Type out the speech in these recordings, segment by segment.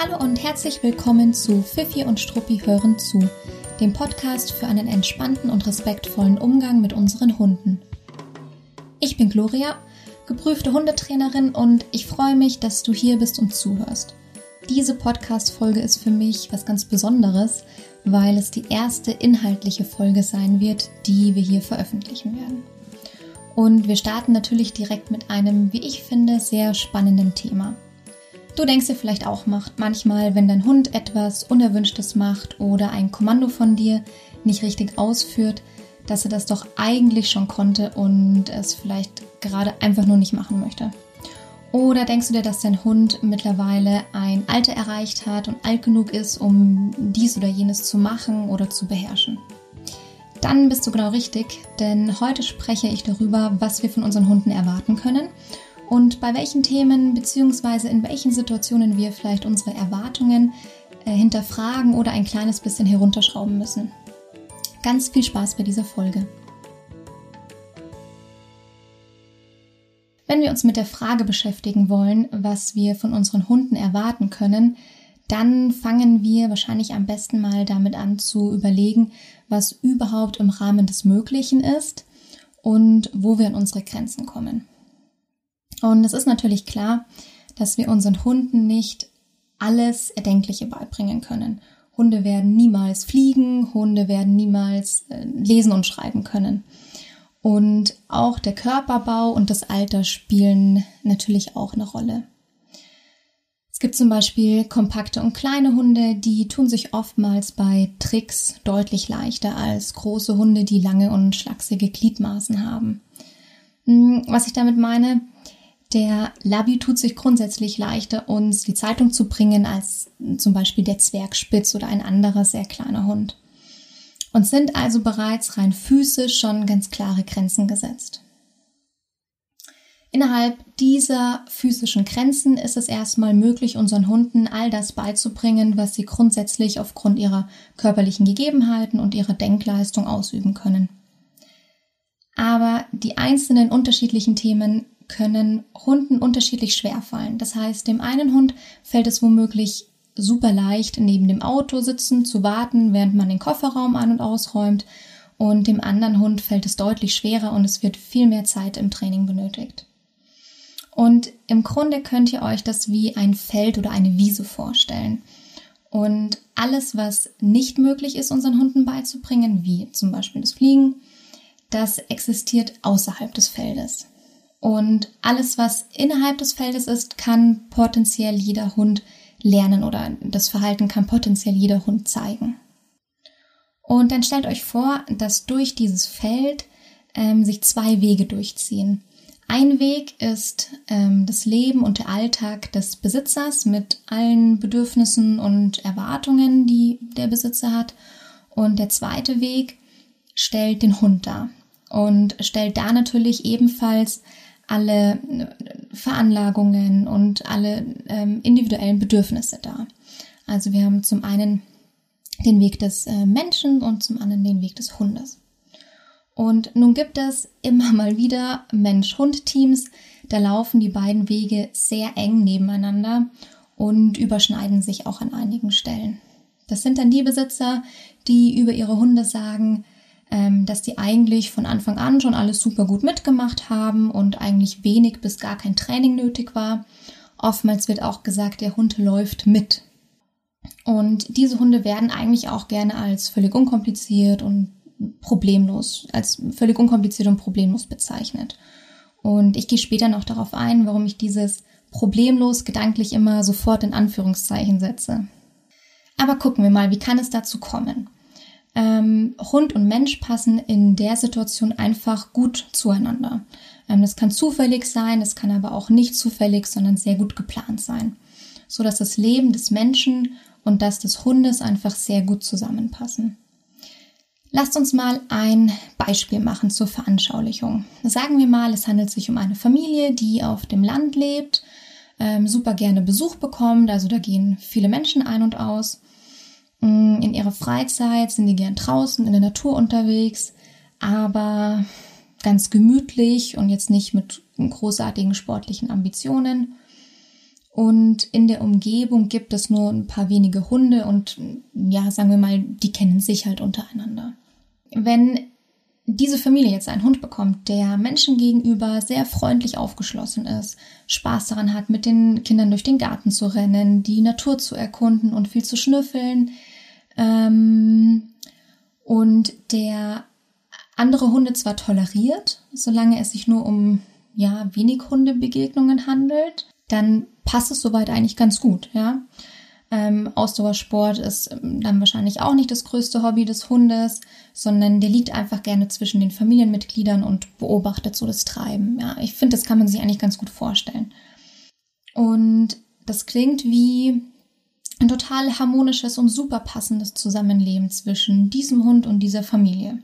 Hallo und herzlich willkommen zu Fifi und Struppi hören zu, dem Podcast für einen entspannten und respektvollen Umgang mit unseren Hunden. Ich bin Gloria, geprüfte Hundetrainerin und ich freue mich, dass du hier bist und zuhörst. Diese Podcast-Folge ist für mich was ganz Besonderes, weil es die erste inhaltliche Folge sein wird, die wir hier veröffentlichen werden. Und wir starten natürlich direkt mit einem, wie ich finde, sehr spannenden Thema. Du denkst dir vielleicht auch manchmal, wenn dein Hund etwas Unerwünschtes macht oder ein Kommando von dir nicht richtig ausführt, dass er das doch eigentlich schon konnte und es vielleicht gerade einfach nur nicht machen möchte. Oder denkst du dir, dass dein Hund mittlerweile ein Alter erreicht hat und alt genug ist, um dies oder jenes zu machen oder zu beherrschen? Dann bist du genau richtig, denn heute spreche ich darüber, was wir von unseren Hunden erwarten können und bei welchen Themen bzw. in welchen Situationen wir vielleicht unsere Erwartungen äh, hinterfragen oder ein kleines bisschen herunterschrauben müssen. Ganz viel Spaß bei dieser Folge. Wenn wir uns mit der Frage beschäftigen wollen, was wir von unseren Hunden erwarten können, dann fangen wir wahrscheinlich am besten mal damit an zu überlegen, was überhaupt im Rahmen des Möglichen ist und wo wir an unsere Grenzen kommen. Und es ist natürlich klar, dass wir unseren Hunden nicht alles Erdenkliche beibringen können. Hunde werden niemals fliegen, Hunde werden niemals äh, lesen und schreiben können. Und auch der Körperbau und das Alter spielen natürlich auch eine Rolle. Es gibt zum Beispiel kompakte und kleine Hunde, die tun sich oftmals bei Tricks deutlich leichter als große Hunde, die lange und schlachsige Gliedmaßen haben. Hm, was ich damit meine, der Labi tut sich grundsätzlich leichter, uns die Zeitung zu bringen, als zum Beispiel der Zwergspitz oder ein anderer sehr kleiner Hund. Und sind also bereits rein physisch schon ganz klare Grenzen gesetzt. Innerhalb dieser physischen Grenzen ist es erstmal möglich, unseren Hunden all das beizubringen, was sie grundsätzlich aufgrund ihrer körperlichen Gegebenheiten und ihrer Denkleistung ausüben können. Aber die einzelnen unterschiedlichen Themen können Hunden unterschiedlich schwer fallen. Das heißt, dem einen Hund fällt es womöglich super leicht, neben dem Auto sitzen, zu warten, während man den Kofferraum an- und ausräumt. Und dem anderen Hund fällt es deutlich schwerer und es wird viel mehr Zeit im Training benötigt. Und im Grunde könnt ihr euch das wie ein Feld oder eine Wiese vorstellen. Und alles, was nicht möglich ist, unseren Hunden beizubringen, wie zum Beispiel das Fliegen, das existiert außerhalb des Feldes. Und alles, was innerhalb des Feldes ist, kann potenziell jeder Hund lernen oder das Verhalten kann potenziell jeder Hund zeigen. Und dann stellt euch vor, dass durch dieses Feld ähm, sich zwei Wege durchziehen. Ein Weg ist ähm, das Leben und der Alltag des Besitzers mit allen Bedürfnissen und Erwartungen, die der Besitzer hat. Und der zweite Weg stellt den Hund dar und stellt da natürlich ebenfalls alle äh, Veranlagungen und alle ähm, individuellen Bedürfnisse da. Also wir haben zum einen den Weg des äh, Menschen und zum anderen den Weg des Hundes. Und nun gibt es immer mal wieder Mensch-Hund-Teams, da laufen die beiden Wege sehr eng nebeneinander und überschneiden sich auch an einigen Stellen. Das sind dann die Besitzer, die über ihre Hunde sagen, dass die eigentlich von Anfang an schon alles super gut mitgemacht haben und eigentlich wenig bis gar kein Training nötig war. Oftmals wird auch gesagt, der Hund läuft mit. Und diese Hunde werden eigentlich auch gerne als völlig unkompliziert und problemlos, als völlig unkompliziert und problemlos bezeichnet. Und ich gehe später noch darauf ein, warum ich dieses problemlos gedanklich immer sofort in Anführungszeichen setze. Aber gucken wir mal, wie kann es dazu kommen? Ähm, Hund und Mensch passen in der Situation einfach gut zueinander. Ähm, das kann zufällig sein, das kann aber auch nicht zufällig, sondern sehr gut geplant sein, so dass das Leben des Menschen und das des Hundes einfach sehr gut zusammenpassen. Lasst uns mal ein Beispiel machen zur Veranschaulichung. Sagen wir mal, es handelt sich um eine Familie, die auf dem Land lebt, ähm, super gerne Besuch bekommt, also da gehen viele Menschen ein und aus. Mm, in ihrer Freizeit sind die gern draußen in der Natur unterwegs, aber ganz gemütlich und jetzt nicht mit großartigen sportlichen Ambitionen. Und in der Umgebung gibt es nur ein paar wenige Hunde und ja, sagen wir mal, die kennen sich halt untereinander. Wenn diese Familie jetzt einen Hund bekommt, der Menschen gegenüber sehr freundlich aufgeschlossen ist, Spaß daran hat, mit den Kindern durch den Garten zu rennen, die Natur zu erkunden und viel zu schnüffeln, ähm, und der andere Hunde zwar toleriert, solange es sich nur um ja wenig Hundebegegnungen handelt, dann passt es soweit eigentlich ganz gut, ja. Ähm, Ausdauersport ist ähm, dann wahrscheinlich auch nicht das größte Hobby des Hundes, sondern der liegt einfach gerne zwischen den Familienmitgliedern und beobachtet so das Treiben. Ja, ich finde, das kann man sich eigentlich ganz gut vorstellen. Und das klingt wie ein total harmonisches und super passendes Zusammenleben zwischen diesem Hund und dieser Familie.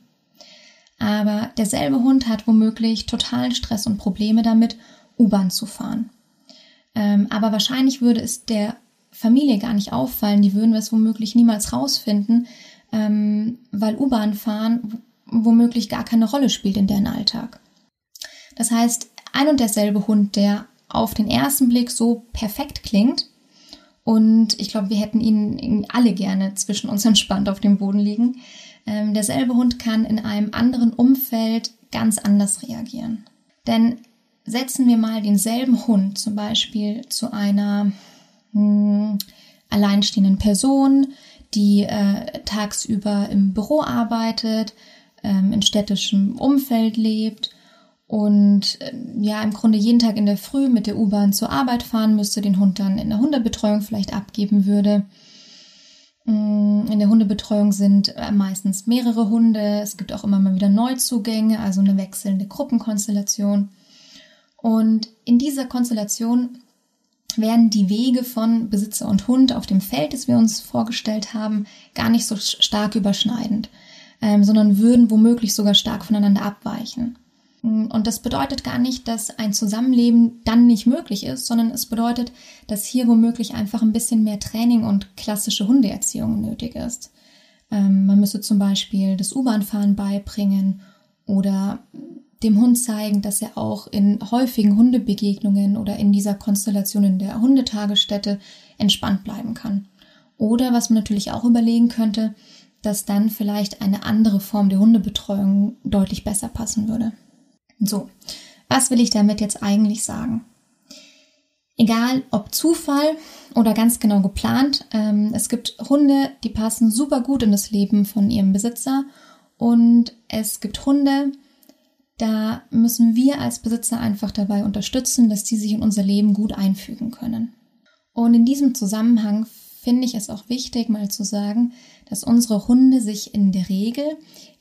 Aber derselbe Hund hat womöglich totalen Stress und Probleme damit, U-Bahn zu fahren. Ähm, aber wahrscheinlich würde es der Familie gar nicht auffallen, die würden es womöglich niemals rausfinden, ähm, weil U-Bahn fahren womöglich gar keine Rolle spielt in deren Alltag. Das heißt, ein und derselbe Hund, der auf den ersten Blick so perfekt klingt, und ich glaube, wir hätten ihn alle gerne zwischen uns entspannt auf dem Boden liegen. Ähm, derselbe Hund kann in einem anderen Umfeld ganz anders reagieren. Denn setzen wir mal denselben Hund zum Beispiel zu einer mh, hm, alleinstehenden Person, die äh, tagsüber im Büro arbeitet, ähm, in städtischem Umfeld lebt und äh, ja, im Grunde jeden Tag in der Früh mit der U-Bahn zur Arbeit fahren müsste, den Hund dann in der Hundebetreuung vielleicht abgeben würde. Mm, in der Hundebetreuung sind äh, meistens mehrere Hunde. Es gibt auch immer mal wieder Neuzugänge, also eine wechselnde Gruppenkonstellation. Und in dieser Konstellation werden die Wege von Besitzer und Hund auf dem Feld, das wir uns vorgestellt haben, gar nicht so stark überschneidend, ähm, sondern würden womöglich sogar stark voneinander abweichen. Mm, und das bedeutet gar nicht, dass ein Zusammenleben dann nicht möglich ist, sondern es bedeutet, dass hier womöglich einfach ein bisschen mehr Training und klassische Hundeerziehung nötig ist. Ähm, man müsste zum Beispiel das U-Bahn-Fahren beibringen oder dem Hund zeigen, dass er auch in häufigen Hundebegegnungen oder in dieser Konstellation in der Hundetagesstätte entspannt bleiben kann. Oder was man natürlich auch überlegen könnte, dass dann vielleicht eine andere Form der Hundebetreuung deutlich besser passen würde. So, was will ich damit jetzt eigentlich sagen? Egal ob Zufall oder ganz genau geplant, ähm, es gibt Hunde, die passen super gut in das Leben von ihrem Besitzer und es gibt Hunde, da müssen wir als Besitzer einfach dabei unterstützen, dass die sich in unser Leben gut einfügen können. Und in diesem Zusammenhang finde ich es auch wichtig, mal zu sagen, dass unsere Hunde sich in der Regel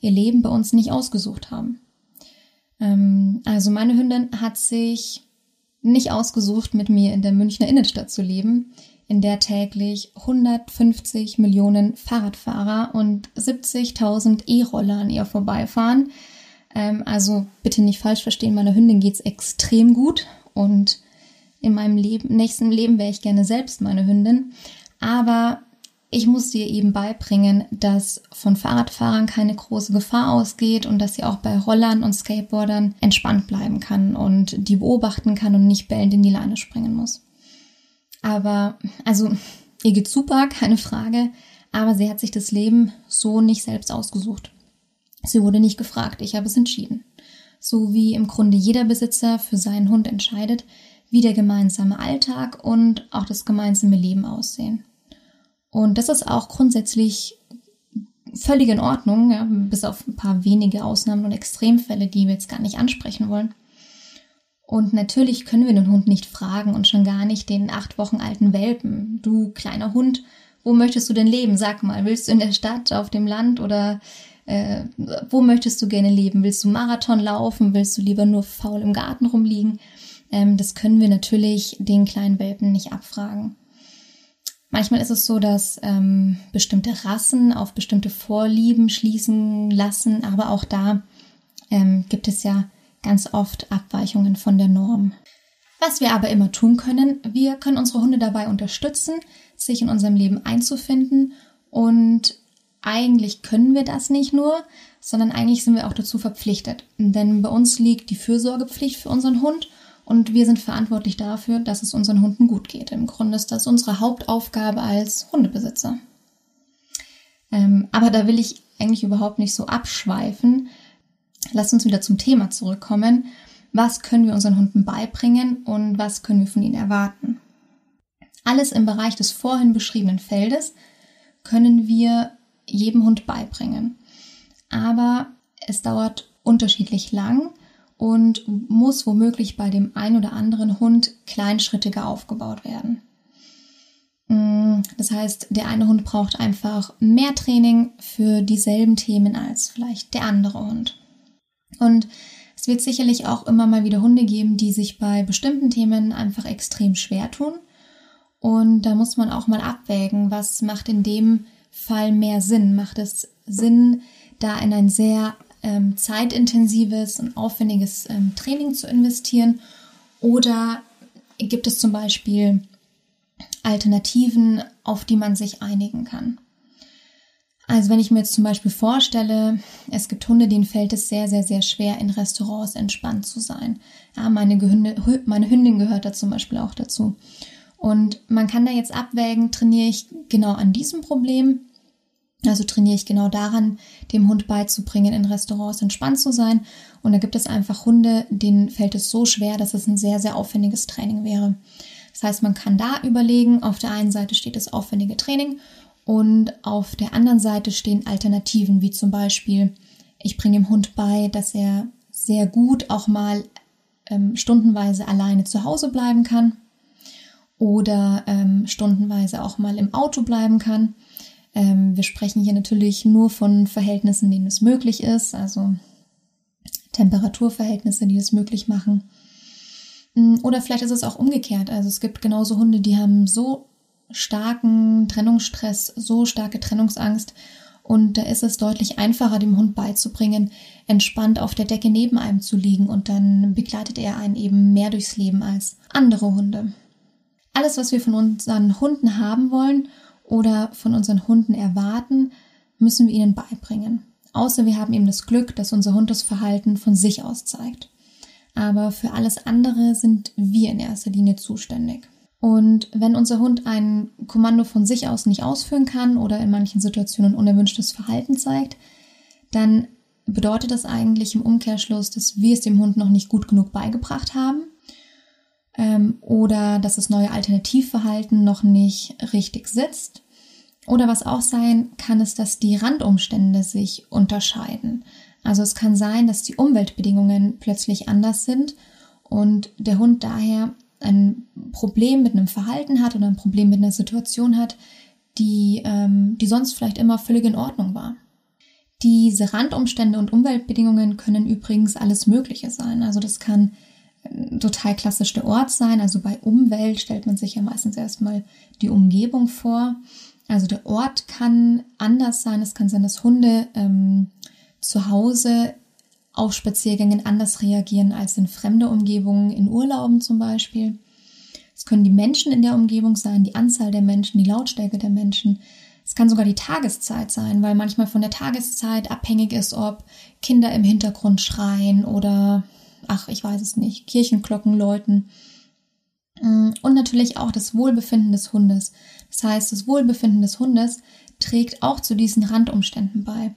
ihr Leben bei uns nicht ausgesucht haben. Ähm, also meine Hündin hat sich nicht ausgesucht, mit mir in der Münchner Innenstadt zu leben, in der täglich 150 Millionen Fahrradfahrer und 70.000 E-Roller an ihr vorbeifahren ähm, also bitte nicht falsch verstehen, meiner Hündin geht's extrem gut und in meinem Leben, nächsten Leben wäre ich gerne selbst meine Hündin. Aber ich muss ihr eben beibringen, dass von Fahrradfahrern keine große Gefahr ausgeht und dass sie auch bei Rollern und Skateboardern entspannt bleiben kann und die beobachten kann und nicht bellend in die Leine springen muss. Aber, also, ihr geht super, keine Frage, aber sie hat sich das Leben so nicht selbst ausgesucht. Sie wurde nicht gefragt, ich habe es entschieden. So wie im Grunde jeder Besitzer für seinen Hund entscheidet, wie der gemeinsame Alltag und auch das gemeinsame Leben aussehen. Und das ist auch grundsätzlich völlig in Ordnung, ja, bis auf ein paar wenige Ausnahmen und Extremfälle, die wir jetzt gar nicht ansprechen wollen. Und natürlich können wir den Hund nicht fragen und schon gar nicht den acht Wochen alten Welpen. Du kleiner Hund, wo möchtest du denn leben? Sag mal, willst du in der Stadt, auf dem Land oder äh, wo möchtest du gerne leben? Willst du Marathon laufen? Willst du lieber nur faul im Garten rumliegen? Ähm, das können wir natürlich den kleinen Welpen nicht abfragen. Manchmal ist es so, dass ähm, bestimmte Rassen auf bestimmte Vorlieben schließen lassen, aber auch da ähm, gibt es ja ganz oft Abweichungen von der Norm. Was wir aber immer tun können, wir können unsere Hunde dabei unterstützen, sich in unserem Leben einzufinden und eigentlich können wir das nicht nur, sondern eigentlich sind wir auch dazu verpflichtet. Denn bei uns liegt die Fürsorgepflicht für unseren Hund und wir sind verantwortlich dafür, dass es unseren Hunden gut geht. Im Grunde ist das unsere Hauptaufgabe als Hundebesitzer. Ähm, aber da will ich eigentlich überhaupt nicht so abschweifen. Lass uns wieder zum Thema zurückkommen. Was können wir unseren Hunden beibringen und was können wir von ihnen erwarten? Alles im Bereich des vorhin beschriebenen Feldes können wir jedem Hund beibringen. Aber es dauert unterschiedlich lang und muss womöglich bei dem ein oder anderen Hund kleinschrittiger aufgebaut werden. Mm, das heißt, der eine Hund braucht einfach mehr Training für dieselben Themen als vielleicht der andere Hund. Und es wird sicherlich auch immer mal wieder Hunde geben, die sich bei bestimmten Themen einfach extrem schwer tun. Und da muss man auch mal abwägen, was macht in dem Fall mehr Sinn? Macht es Sinn, da in ein sehr ähm, zeitintensives und aufwendiges ähm, Training zu investieren? Oder gibt es zum Beispiel Alternativen, auf die man sich einigen kann? Also wenn ich mir jetzt zum Beispiel vorstelle, es gibt Hunde, denen fällt es sehr, sehr, sehr schwer, in Restaurants entspannt zu sein. Ja, meine, Gehünde, meine Hündin gehört da zum Beispiel auch dazu. Und man kann da jetzt abwägen, trainiere ich genau an diesem Problem also trainiere ich genau daran, dem Hund beizubringen, in Restaurants entspannt zu sein. Und da gibt es einfach Hunde, denen fällt es so schwer, dass es ein sehr, sehr aufwendiges Training wäre. Das heißt, man kann da überlegen, auf der einen Seite steht das aufwendige Training und auf der anderen Seite stehen Alternativen, wie zum Beispiel, ich bringe dem Hund bei, dass er sehr gut auch mal ähm, stundenweise alleine zu Hause bleiben kann oder ähm, stundenweise auch mal im Auto bleiben kann ähm, wir sprechen hier natürlich nur von Verhältnissen, denen es möglich ist, also Temperaturverhältnisse, die es möglich machen. Mm, oder vielleicht ist es auch umgekehrt. Also es gibt genauso Hunde, die haben so starken Trennungsstress, so starke Trennungsangst. Und da ist es deutlich einfacher, dem Hund beizubringen, entspannt auf der Decke neben einem zu liegen und dann begleitet er einen eben mehr durchs Leben als andere Hunde. Alles, was wir von unseren Hunden haben wollen oder von unseren Hunden erwarten, müssen wir ihnen beibringen. Außer wir haben eben das Glück, dass unser Hund das Verhalten von sich aus zeigt. Aber für alles andere sind wir in erster Linie zuständig. Und wenn unser Hund ein Kommando von sich aus nicht ausführen kann oder in manchen Situationen unerwünschtes Verhalten zeigt, dann bedeutet das eigentlich im Umkehrschluss, dass wir es dem Hund noch nicht gut genug beigebracht haben ähm, oder dass das neue Alternativverhalten noch nicht richtig sitzt. Oder was auch sein kann, ist, dass die Randumstände sich unterscheiden. Also es kann sein, dass die Umweltbedingungen plötzlich anders sind und der Hund daher ein Problem mit einem Verhalten hat oder ein Problem mit einer Situation hat, die, ähm, die sonst vielleicht immer völlig in Ordnung war. Diese Randumstände und Umweltbedingungen können übrigens alles Mögliche sein. Also das kann total klassisch der Ort sein. Also bei Umwelt stellt man sich ja meistens erstmal die Umgebung vor. Also der Ort kann anders sein. Es kann sein, dass Hunde ähm, zu Hause auf Spaziergängen anders reagieren als in fremde Umgebungen, in Urlauben zum Beispiel. Es können die Menschen in der Umgebung sein, die Anzahl der Menschen, die Lautstärke der Menschen. Es kann sogar die Tageszeit sein, weil manchmal von der Tageszeit abhängig ist, ob Kinder im Hintergrund schreien oder ach, ich weiß es nicht, Kirchenglocken läuten. Mm, und natürlich auch das Wohlbefinden des Hundes. Das heißt, das Wohlbefinden des Hundes trägt auch zu diesen Randumständen bei.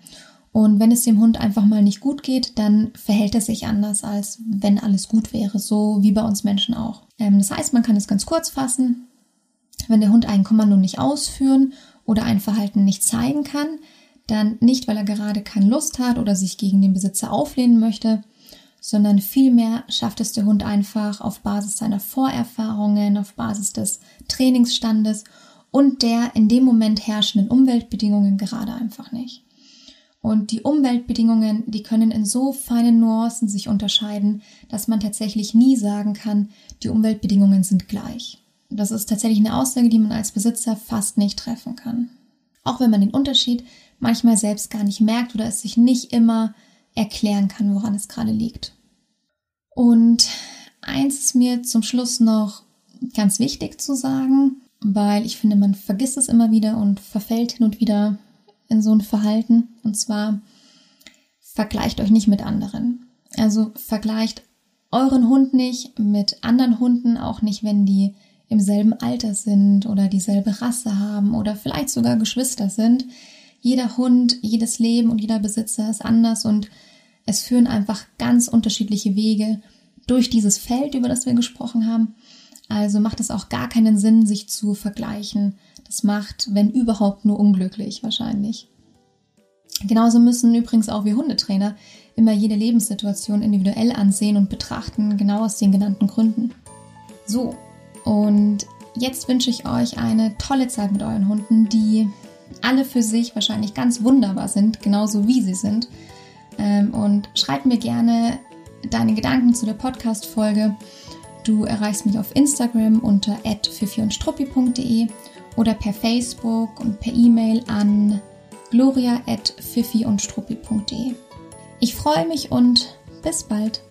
Und wenn es dem Hund einfach mal nicht gut geht, dann verhält er sich anders, als wenn alles gut wäre, so wie bei uns Menschen auch. Ähm, das heißt, man kann es ganz kurz fassen. Wenn der Hund ein Kommando nicht ausführen oder ein Verhalten nicht zeigen kann, dann nicht, weil er gerade keine Lust hat oder sich gegen den Besitzer auflehnen möchte, sondern vielmehr schafft es der Hund einfach auf Basis seiner Vorerfahrungen, auf Basis des Trainingsstandes und der in dem Moment herrschenden Umweltbedingungen gerade einfach nicht. Und die Umweltbedingungen, die können in so feinen Nuancen sich unterscheiden, dass man tatsächlich nie sagen kann, die Umweltbedingungen sind gleich. Das ist tatsächlich eine Aussage, die man als Besitzer fast nicht treffen kann. Auch wenn man den Unterschied manchmal selbst gar nicht merkt oder es sich nicht immer erklären kann, woran es gerade liegt. Und eins ist mir zum Schluss noch ganz wichtig zu sagen, weil ich finde, man vergisst es immer wieder und verfällt hin und wieder in so ein Verhalten. Und zwar vergleicht euch nicht mit anderen. Also vergleicht euren Hund nicht mit anderen Hunden, auch nicht, wenn die im selben Alter sind oder dieselbe Rasse haben oder vielleicht sogar Geschwister sind. Jeder Hund, jedes Leben und jeder Besitzer ist anders und es führen einfach ganz unterschiedliche Wege durch dieses Feld, über das wir gesprochen haben. Also macht es auch gar keinen Sinn, sich zu vergleichen. Das macht, wenn überhaupt, nur unglücklich wahrscheinlich. Genauso müssen übrigens auch wir Hundetrainer immer jede Lebenssituation individuell ansehen und betrachten, genau aus den genannten Gründen. So, und jetzt wünsche ich euch eine tolle Zeit mit euren Hunden, die alle für sich wahrscheinlich ganz wunderbar sind, genauso wie sie sind. Ähm, und schreib mir gerne deine Gedanken zu der Podcast-Folge. Du erreichst mich auf Instagram unter @fifiundstruppi.de oder per Facebook und per E-Mail an gloria@fifiundstruppi.de. Ich freue mich und bis bald.